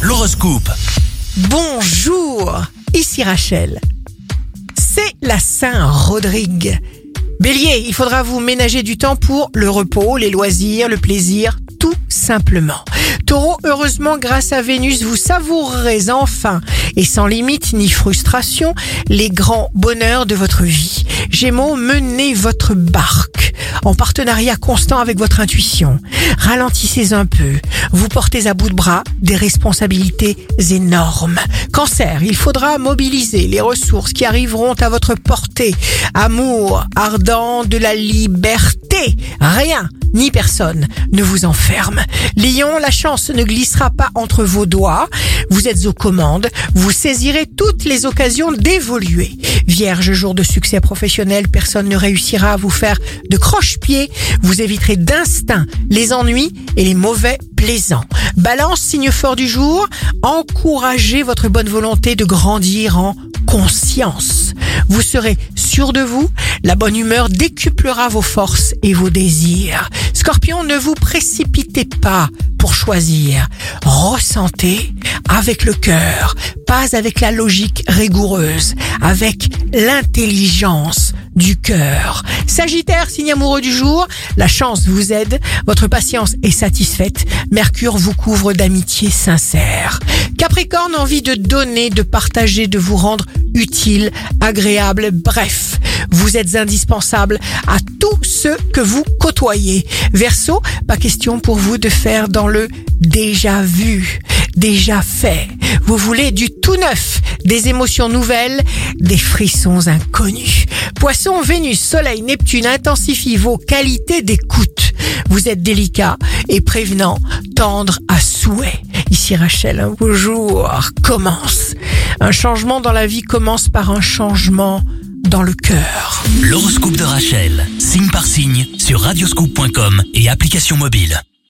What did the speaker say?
L'horoscope. Bonjour, ici Rachel. C'est la Saint-Rodrigue. Bélier, il faudra vous ménager du temps pour le repos, les loisirs, le plaisir, tout simplement. Taureau, heureusement, grâce à Vénus, vous savourerez enfin, et sans limite ni frustration, les grands bonheurs de votre vie. Gémeaux, menez votre barque en partenariat constant avec votre intuition. Ralentissez un peu. Vous portez à bout de bras des responsabilités énormes. Cancer, il faudra mobiliser les ressources qui arriveront à votre portée. Amour ardent de la liberté. Rien ni personne ne vous enferme. Lion, la chance ne glissera pas entre vos doigts. Vous êtes aux commandes. Vous saisirez toutes les occasions d'évoluer. Vierge, jour de succès professionnel, personne ne réussira à vous faire de croche-pied. Vous éviterez d'instinct les ennuis et les mauvais plaisants. Balance, signe fort du jour, encouragez votre bonne volonté de grandir en conscience. Vous serez sûr de vous, la bonne humeur décuplera vos forces et vos désirs. Scorpion, ne vous précipitez pas pour choisir. Ressentez avec le cœur, pas avec la logique rigoureuse, avec l'intelligence du cœur. Sagittaire, signe amoureux du jour, la chance vous aide, votre patience est satisfaite, Mercure vous couvre d'amitié sincère. Capricorne, envie de donner, de partager, de vous rendre utile, agréable, bref, vous êtes indispensable à tous ceux que vous côtoyez. Verseau, pas question pour vous de faire dans le déjà vu, déjà fait. Vous voulez du tout neuf, des émotions nouvelles, des frissons inconnus. Poisson, Vénus, Soleil, Neptune intensifient vos qualités d'écoute. Vous êtes délicat et prévenant, tendre à souhait. Ici Rachel, un beau jour commence. Un changement dans la vie commence par un changement dans le cœur. L'horoscope de Rachel, signe par signe, sur radioscoop.com et application mobile.